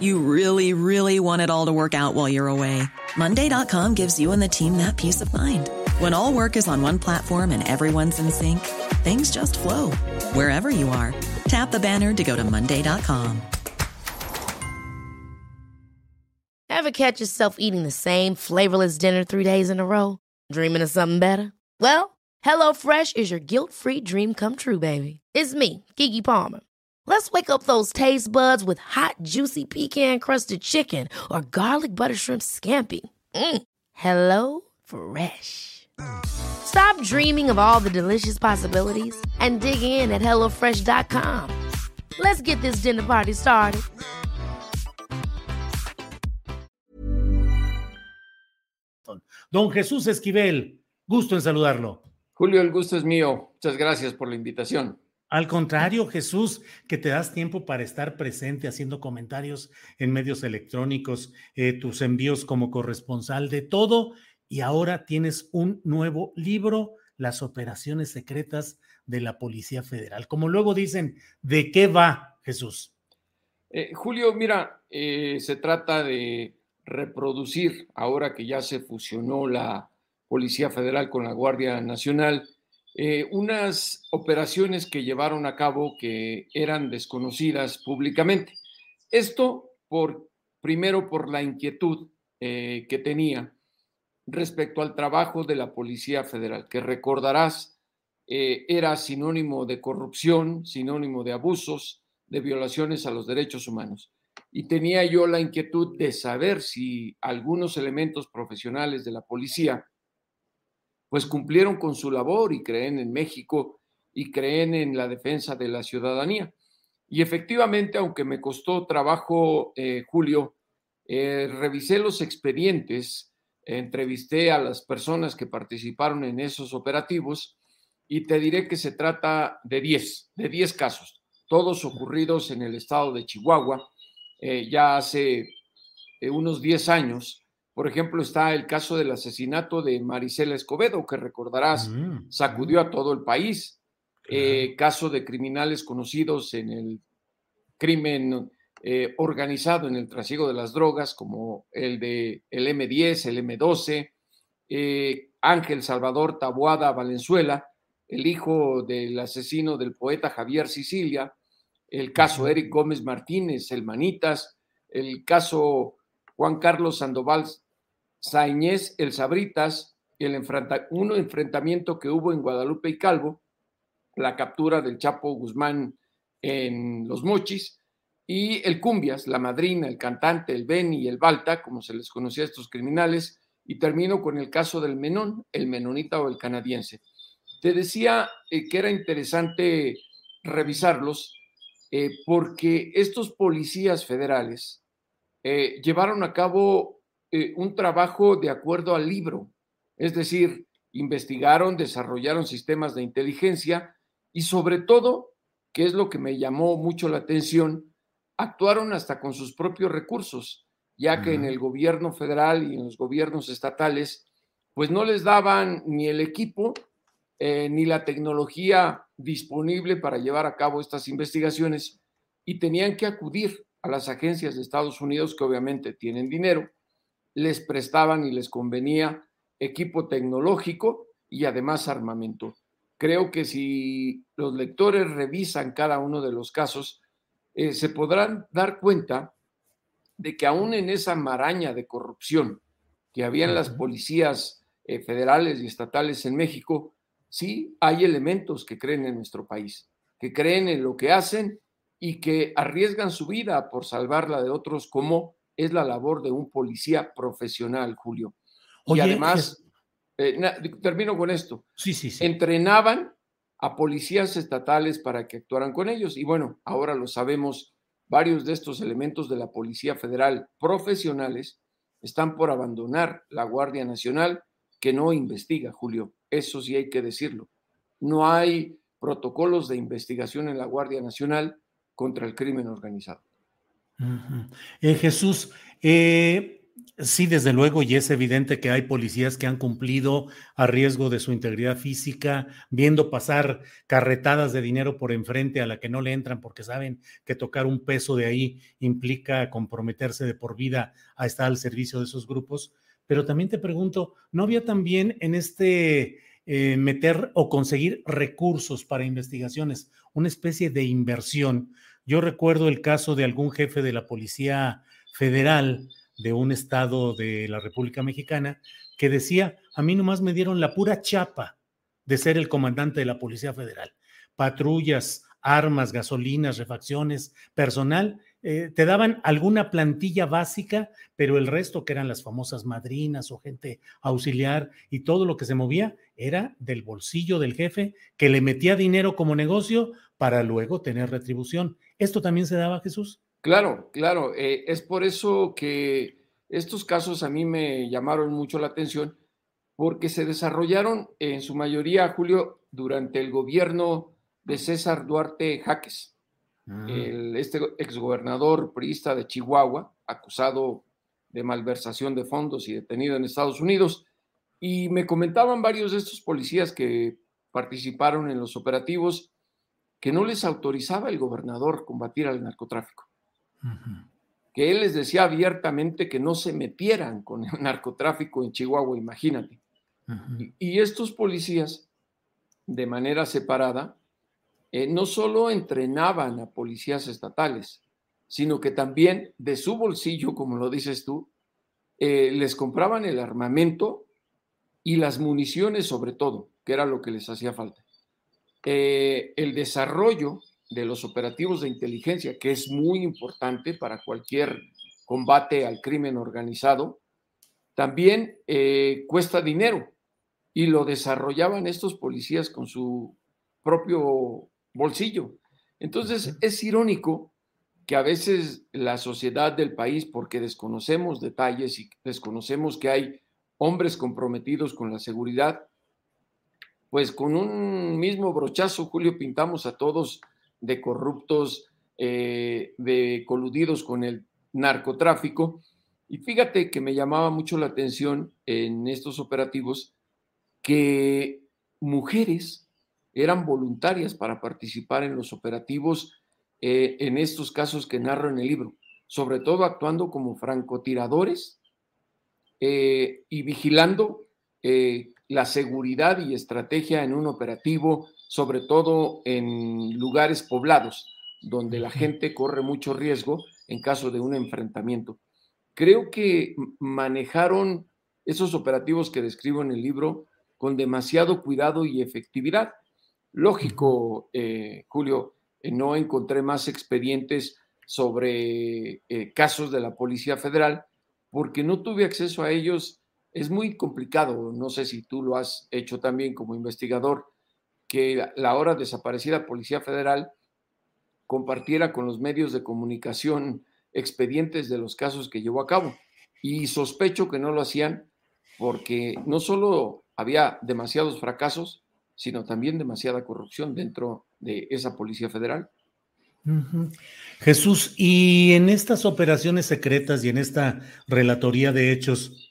You really, really want it all to work out while you're away. Monday.com gives you and the team that peace of mind. When all work is on one platform and everyone's in sync, things just flow wherever you are. Tap the banner to go to Monday.com. Ever catch yourself eating the same flavorless dinner three days in a row? Dreaming of something better? Well, HelloFresh is your guilt free dream come true, baby. It's me, Kiki Palmer. Let's wake up those taste buds with hot, juicy pecan crusted chicken or garlic butter shrimp scampi. Mm. Hello Fresh. Stop dreaming of all the delicious possibilities and dig in at HelloFresh.com. Let's get this dinner party started. Don Jesús Esquivel, gusto en saludarlo. Julio, el gusto es mío. Muchas gracias por la invitación. Al contrario, Jesús, que te das tiempo para estar presente haciendo comentarios en medios electrónicos, eh, tus envíos como corresponsal de todo, y ahora tienes un nuevo libro, Las operaciones secretas de la Policía Federal. Como luego dicen, ¿de qué va, Jesús? Eh, Julio, mira, eh, se trata de reproducir, ahora que ya se fusionó la Policía Federal con la Guardia Nacional, eh, unas operaciones que llevaron a cabo que eran desconocidas públicamente. Esto por, primero por la inquietud eh, que tenía respecto al trabajo de la Policía Federal, que recordarás eh, era sinónimo de corrupción, sinónimo de abusos, de violaciones a los derechos humanos. Y tenía yo la inquietud de saber si algunos elementos profesionales de la policía pues cumplieron con su labor y creen en México y creen en la defensa de la ciudadanía. Y efectivamente, aunque me costó trabajo, eh, Julio, eh, revisé los expedientes, entrevisté a las personas que participaron en esos operativos y te diré que se trata de 10, de 10 casos, todos ocurridos en el estado de Chihuahua, eh, ya hace unos 10 años, por ejemplo, está el caso del asesinato de Marisela Escobedo, que recordarás, mm, sacudió a todo el país. Eh, caso de criminales conocidos en el crimen eh, organizado en el trasiego de las drogas, como el de el M10, el M12, eh, Ángel Salvador Tabuada Valenzuela, el hijo del asesino del poeta Javier Sicilia, el caso Eric Gómez Martínez, el Manitas, el caso Juan Carlos Sandoval Sañez, el Sabritas, el un enfrentamiento que hubo en Guadalupe y Calvo, la captura del Chapo Guzmán en Los Mochis, y el Cumbias, la madrina, el cantante, el Beni y el Balta, como se les conocía a estos criminales, y termino con el caso del Menón, el menonita o el canadiense. Te decía eh, que era interesante revisarlos eh, porque estos policías federales eh, llevaron a cabo eh, un trabajo de acuerdo al libro, es decir, investigaron, desarrollaron sistemas de inteligencia y sobre todo, que es lo que me llamó mucho la atención, actuaron hasta con sus propios recursos, ya que en el gobierno federal y en los gobiernos estatales, pues no les daban ni el equipo eh, ni la tecnología disponible para llevar a cabo estas investigaciones y tenían que acudir a las agencias de Estados Unidos que obviamente tienen dinero les prestaban y les convenía equipo tecnológico y además armamento. Creo que si los lectores revisan cada uno de los casos, eh, se podrán dar cuenta de que aún en esa maraña de corrupción que había en las policías eh, federales y estatales en México, sí hay elementos que creen en nuestro país, que creen en lo que hacen y que arriesgan su vida por salvarla de otros como es la labor de un policía profesional, Julio. y además, eh, termino con esto. Sí, sí, sí. Entrenaban a policías estatales para que actuaran con ellos. Y bueno, ahora lo sabemos, varios de estos elementos de la Policía Federal profesionales están por abandonar la Guardia Nacional que no investiga, Julio. Eso sí hay que decirlo. No hay protocolos de investigación en la Guardia Nacional contra el crimen organizado. Eh, Jesús, eh, Sí, desde luego, y es evidente que hay policías que han cumplido a riesgo de su integridad física, viendo pasar carretadas de dinero por enfrente a la que no le entran porque saben que tocar un peso de ahí implica comprometerse de por vida a estar al servicio de esos grupos. Pero también te pregunto, ¿no había también en este eh, meter o conseguir recursos para investigaciones, una especie de inversión? Yo recuerdo el caso de algún jefe de la Policía Federal, de un estado de la República Mexicana que decía, a mí nomás me dieron la pura chapa de ser el comandante de la Policía Federal. Patrullas, armas, gasolinas, refacciones, personal, eh, te daban alguna plantilla básica, pero el resto, que eran las famosas madrinas o gente auxiliar y todo lo que se movía, era del bolsillo del jefe que le metía dinero como negocio para luego tener retribución. ¿Esto también se daba, Jesús? Claro, claro. Eh, es por eso que estos casos a mí me llamaron mucho la atención, porque se desarrollaron en su mayoría, Julio, durante el gobierno de César Duarte Jaques, ah. el, este exgobernador priista de Chihuahua, acusado de malversación de fondos y detenido en Estados Unidos. Y me comentaban varios de estos policías que participaron en los operativos que no les autorizaba el gobernador combatir al narcotráfico que él les decía abiertamente que no se metieran con el narcotráfico en Chihuahua, imagínate. y, estos policías, de manera separada, eh, no solo entrenaban a policías estatales, sino que también de su bolsillo, como lo dices tú, eh, les compraban el armamento y las municiones sobre todo, que era lo que les hacía falta. Eh, el desarrollo de los operativos de inteligencia, que es muy importante para cualquier combate al crimen organizado, también cuesta dinero y lo desarrollaban estos policías con su propio bolsillo. Entonces es irónico que a veces la sociedad del país, porque desconocemos detalles y desconocemos que hay hombres comprometidos con la seguridad, pues con un mismo brochazo, Julio, pintamos a todos de corruptos, eh, de coludidos con el narcotráfico. Y fíjate que me llamaba mucho la atención en estos operativos que mujeres eran voluntarias para participar en los operativos eh, en estos casos que narro en el libro, sobre todo actuando como francotiradores eh, y vigilando la seguridad y estrategia en un operativo sobre todo en lugares poblados, donde la gente corre mucho riesgo en caso de un enfrentamiento. Creo que manejaron esos operativos que describo en el libro con demasiado cuidado y efectividad. Lógico, eh, Julio, eh, no encontré más expedientes sobre eh, casos de la Policía Federal porque no tuve acceso a ellos. Es muy complicado, no sé si tú lo has hecho también como investigador, que la ahora desaparecida Policía Federal compartiera con los medios de comunicación expedientes de los casos que llevó a cabo. Y sospecho que no lo hacían porque no solo había demasiados fracasos, sino también demasiada corrupción dentro de esa Policía Federal. Jesús, y en estas operaciones secretas y en esta relatoría de hechos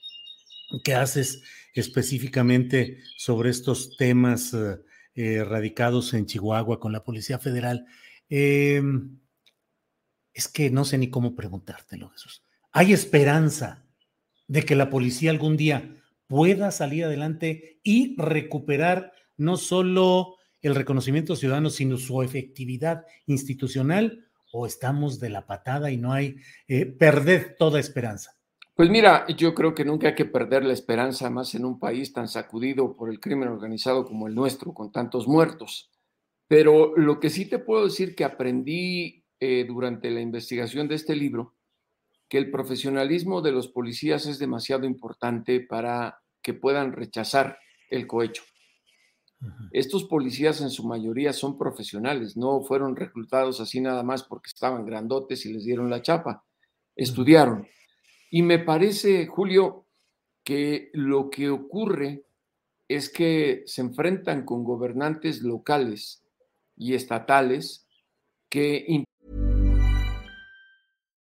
que haces específicamente sobre estos temas eh, eh, radicados en Chihuahua con la Policía Federal. Em, es que no sé ni cómo preguntártelo, Jesús. ¿Hay esperanza de que la policía algún día pueda salir adelante y recuperar no solo el reconocimiento ciudadano, sino su efectividad institucional? ¿O estamos de la patada y no hay eh, perder toda esperanza? Pues mira, yo creo que nunca hay que perder la esperanza más en un país tan sacudido por el crimen organizado como el nuestro, con tantos muertos. Pero lo que sí te puedo decir que aprendí eh, durante la investigación de este libro, que el profesionalismo de los policías es demasiado importante para que puedan rechazar el cohecho. Estos policías en su mayoría son profesionales, no fueron reclutados así nada más porque estaban grandotes y les dieron la chapa, estudiaron. Y me parece, Julio, que lo que ocurre es que se enfrentan con gobernantes locales y estatales que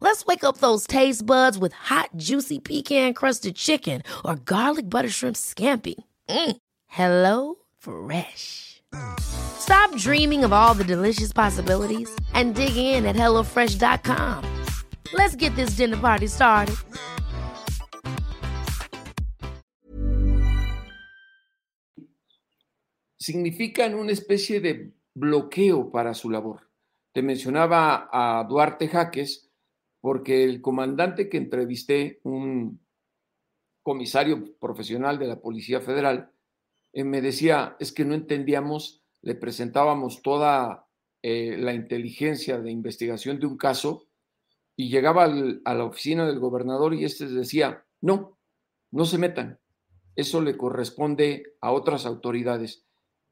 Let's wake up those taste buds with hot, juicy pecan crusted chicken or garlic butter shrimp scampi. Mm. Hello Fresh. Stop dreaming of all the delicious possibilities and dig in at HelloFresh.com. Let's get this dinner party started. significan una especie de bloqueo para su labor. Te mencionaba a Duarte Jaques porque el comandante que entrevisté, un comisario profesional de la Policía Federal, eh, me decía, es que no entendíamos, le presentábamos toda eh, la inteligencia de investigación de un caso y llegaba a la oficina del gobernador y este decía, no, no se metan, eso le corresponde a otras autoridades.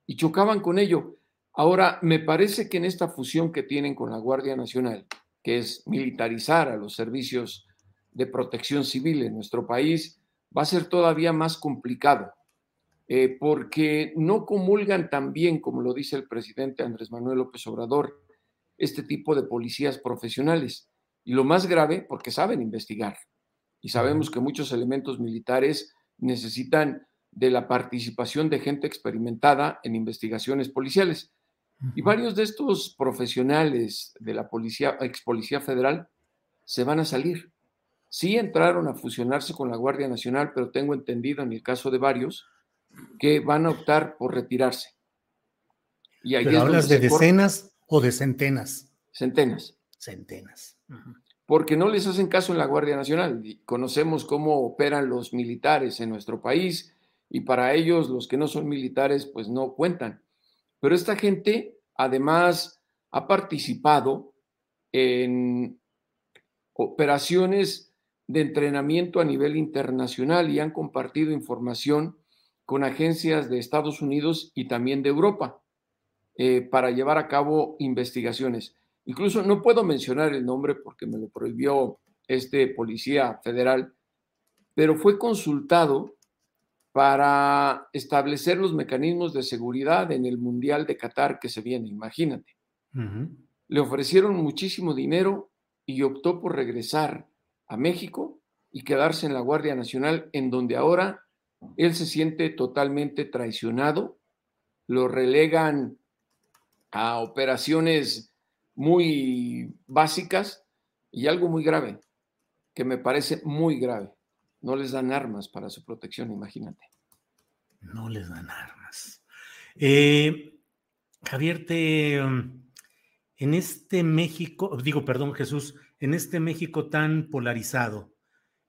Y chocaban con ello. Ahora, me parece que en esta fusión que tienen con la Guardia Nacional, que es militarizar a los servicios de protección civil en nuestro país, va a ser todavía más complicado, eh, porque no comulgan tan bien, como lo dice el presidente Andrés Manuel López Obrador, este tipo de policías profesionales. Y lo más grave, porque saben investigar. Y sabemos que muchos elementos militares necesitan de la participación de gente experimentada en investigaciones policiales. Y varios de estos profesionales de la policía, ex policía federal, se van a salir. Sí entraron a fusionarse con la Guardia Nacional, pero tengo entendido en el caso de varios que van a optar por retirarse. Y ahí hablas de decenas o de centenas. Centenas. Centenas. Porque no les hacen caso en la Guardia Nacional. Conocemos cómo operan los militares en nuestro país y para ellos los que no son militares pues no cuentan. Pero esta gente además ha participado en operaciones de entrenamiento a nivel internacional y han compartido información con agencias de Estados Unidos y también de Europa eh, para llevar a cabo investigaciones. Incluso no puedo mencionar el nombre porque me lo prohibió este policía federal, pero fue consultado para establecer los mecanismos de seguridad en el Mundial de Qatar que se viene, imagínate. Le ofrecieron muchísimo dinero y optó por regresar a México y quedarse en la Guardia Nacional, en donde ahora él se siente totalmente traicionado, lo relegan a operaciones muy básicas y algo muy grave, que me parece muy grave no les dan armas para su protección, imagínate. No les dan armas. Eh, Javier, te, um, en este México, digo, perdón Jesús, en este México tan polarizado,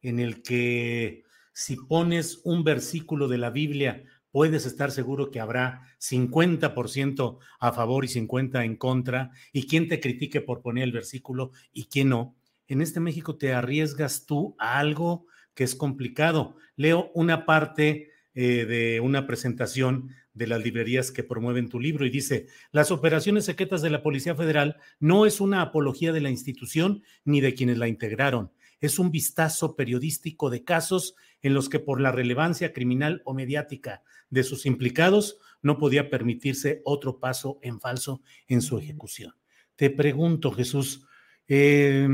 en el que si pones un versículo de la Biblia, puedes estar seguro que habrá 50% a favor y 50% en contra, y quién te critique por poner el versículo y quién no. En este México te arriesgas tú a algo que es complicado. Leo una parte eh, de una presentación de las librerías que promueven tu libro y dice, las operaciones secretas de la Policía Federal no es una apología de la institución ni de quienes la integraron, es un vistazo periodístico de casos en los que por la relevancia criminal o mediática de sus implicados no podía permitirse otro paso en falso en su ejecución. Te pregunto, Jesús, eh,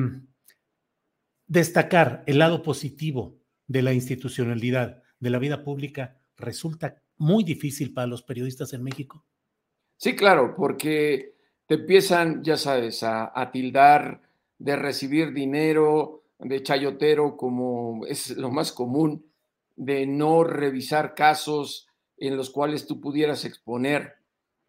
destacar el lado positivo de la institucionalidad de la vida pública resulta muy difícil para los periodistas en México? Sí, claro, porque te empiezan, ya sabes, a, tildar de recibir dinero, de chayotero, como es lo más común, de no revisar casos en los cuales tú pudieras exponer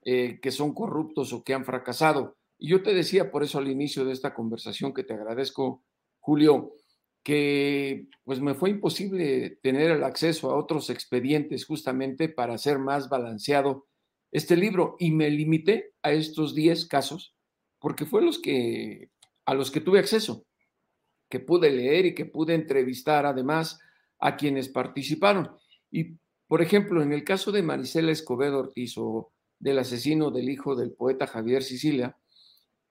eh, que son corruptos o que han fracasado. Y yo te decía por eso al inicio de esta conversación que te agradezco, Julio, que pues me fue imposible tener el acceso a otros expedientes justamente para hacer más balanceado este libro y me limité a estos 10 casos porque fue los que a los que tuve acceso, que pude leer y que pude entrevistar además a quienes participaron. Y por ejemplo, en el caso de Marisela Escobedo Ortiz o del asesino del hijo del poeta Javier Sicilia,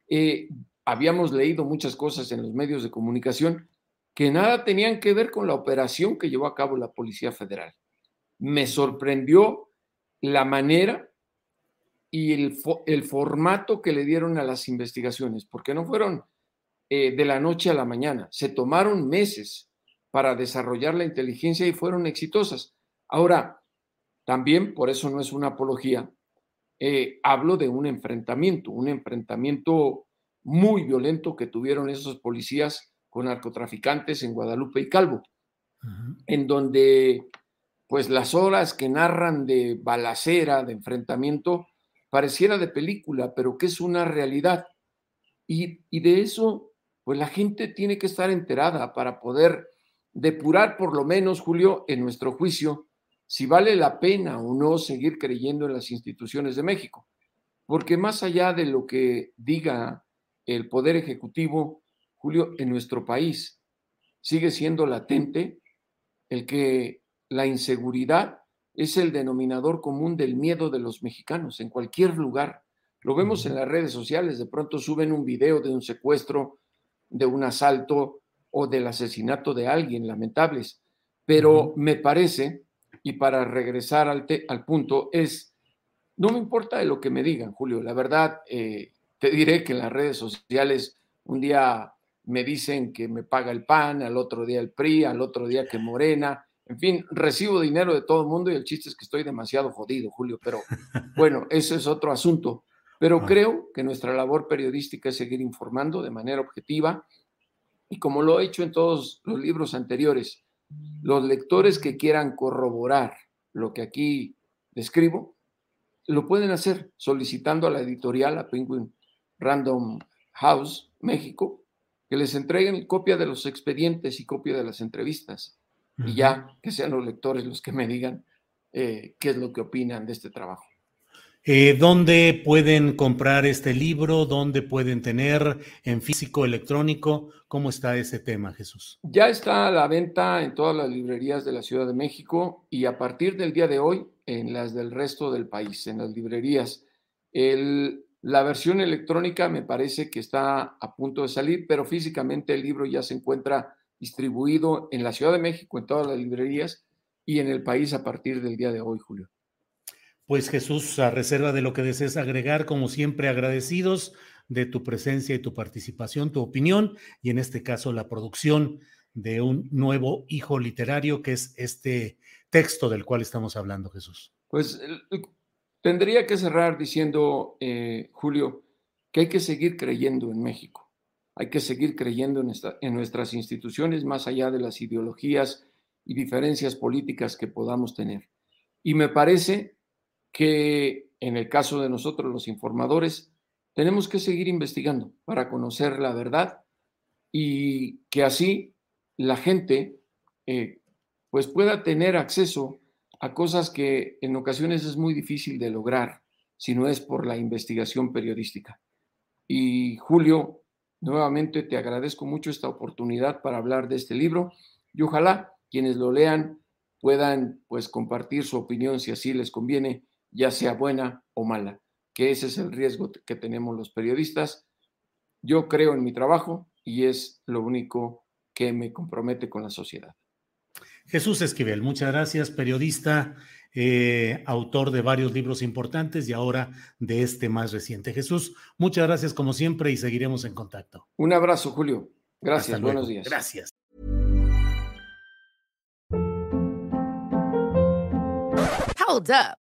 eh, habíamos leído muchas cosas en los medios de comunicación que nada tenían que ver con la operación que llevó a cabo la Policía Federal. Me sorprendió la manera y el, el formato que le dieron a las investigaciones, porque no fueron eh, de la noche a la mañana, se tomaron meses para desarrollar la inteligencia y fueron exitosas. Ahora, también, por eso no es una apología, eh, hablo de un enfrentamiento, un enfrentamiento muy violento que tuvieron esos policías con narcotraficantes en Guadalupe y Calvo, en donde pues las horas que narran de balacera, de enfrentamiento, pareciera de película, pero que es una realidad. Y, y de eso, pues la gente tiene que estar enterada para poder depurar por lo menos, Julio, en nuestro juicio, si vale la pena o no seguir creyendo en las instituciones de México. Porque más allá de lo que diga el Poder Ejecutivo, Julio, en nuestro país sigue siendo latente el que la inseguridad es el denominador común del miedo de los mexicanos en cualquier lugar. Lo vemos en las redes sociales, de pronto suben un video de un secuestro, de un asalto o del asesinato de alguien, lamentables. Pero me parece, y para regresar al, al punto, es, no me importa de lo que me digan, Julio, la verdad, eh, te diré que en las redes sociales un día me dicen que me paga el PAN, al otro día el PRI, al otro día que Morena, en fin, recibo dinero de todo el mundo y el chiste es que estoy demasiado jodido, Julio, pero bueno, ese es otro asunto. Pero creo que nuestra labor periodística es seguir informando de manera objetiva y como lo he hecho en todos los libros anteriores, los lectores que quieran corroborar lo que aquí describo, lo pueden hacer solicitando a la editorial, a Penguin Random House, México, que les entreguen copia de los expedientes y copia de las entrevistas. Y ya que sean los lectores los que me digan eh, qué es lo que opinan de este trabajo. Eh, ¿Dónde pueden comprar este libro? ¿Dónde pueden tener en físico, electrónico? ¿Cómo está ese tema, Jesús? Ya está a la venta en todas las librerías de la Ciudad de México y a partir del día de hoy en las del resto del país, en las librerías. El, la versión electrónica me parece que está a punto de salir, pero físicamente el libro ya se encuentra distribuido en la Ciudad de México, en todas las librerías y en el país a partir del día de hoy, Julio. Pues Jesús, a reserva de lo que desees agregar, como siempre agradecidos de tu presencia y tu participación, tu opinión y en este caso la producción de un nuevo hijo literario que es este texto del cual estamos hablando, Jesús. Pues Tendría que cerrar diciendo, eh, Julio, que hay que seguir creyendo en México, hay que seguir creyendo en, nuestras instituciones más allá de las ideologías y diferencias políticas que podamos tener. Y me parece que en el caso de nosotros los informadores, tenemos que seguir investigando para conocer la verdad y que así la gente eh, pues pueda tener acceso a cosas que en ocasiones es muy difícil de lograr si no es por la investigación periodística. Y Julio, nuevamente te agradezco mucho esta oportunidad para hablar de este libro y ojalá quienes lo lean puedan pues compartir su opinión si así les conviene, ya sea buena o mala, que ese es el riesgo que tenemos los periodistas. Yo creo en mi trabajo y es lo único que me compromete con la sociedad. Jesús Esquivel, muchas gracias, periodista, eh, autor de varios libros importantes y ahora de este más reciente. Jesús, muchas gracias como siempre y seguiremos en contacto. Un abrazo, Julio. Gracias, buenos días. Gracias. Hold up.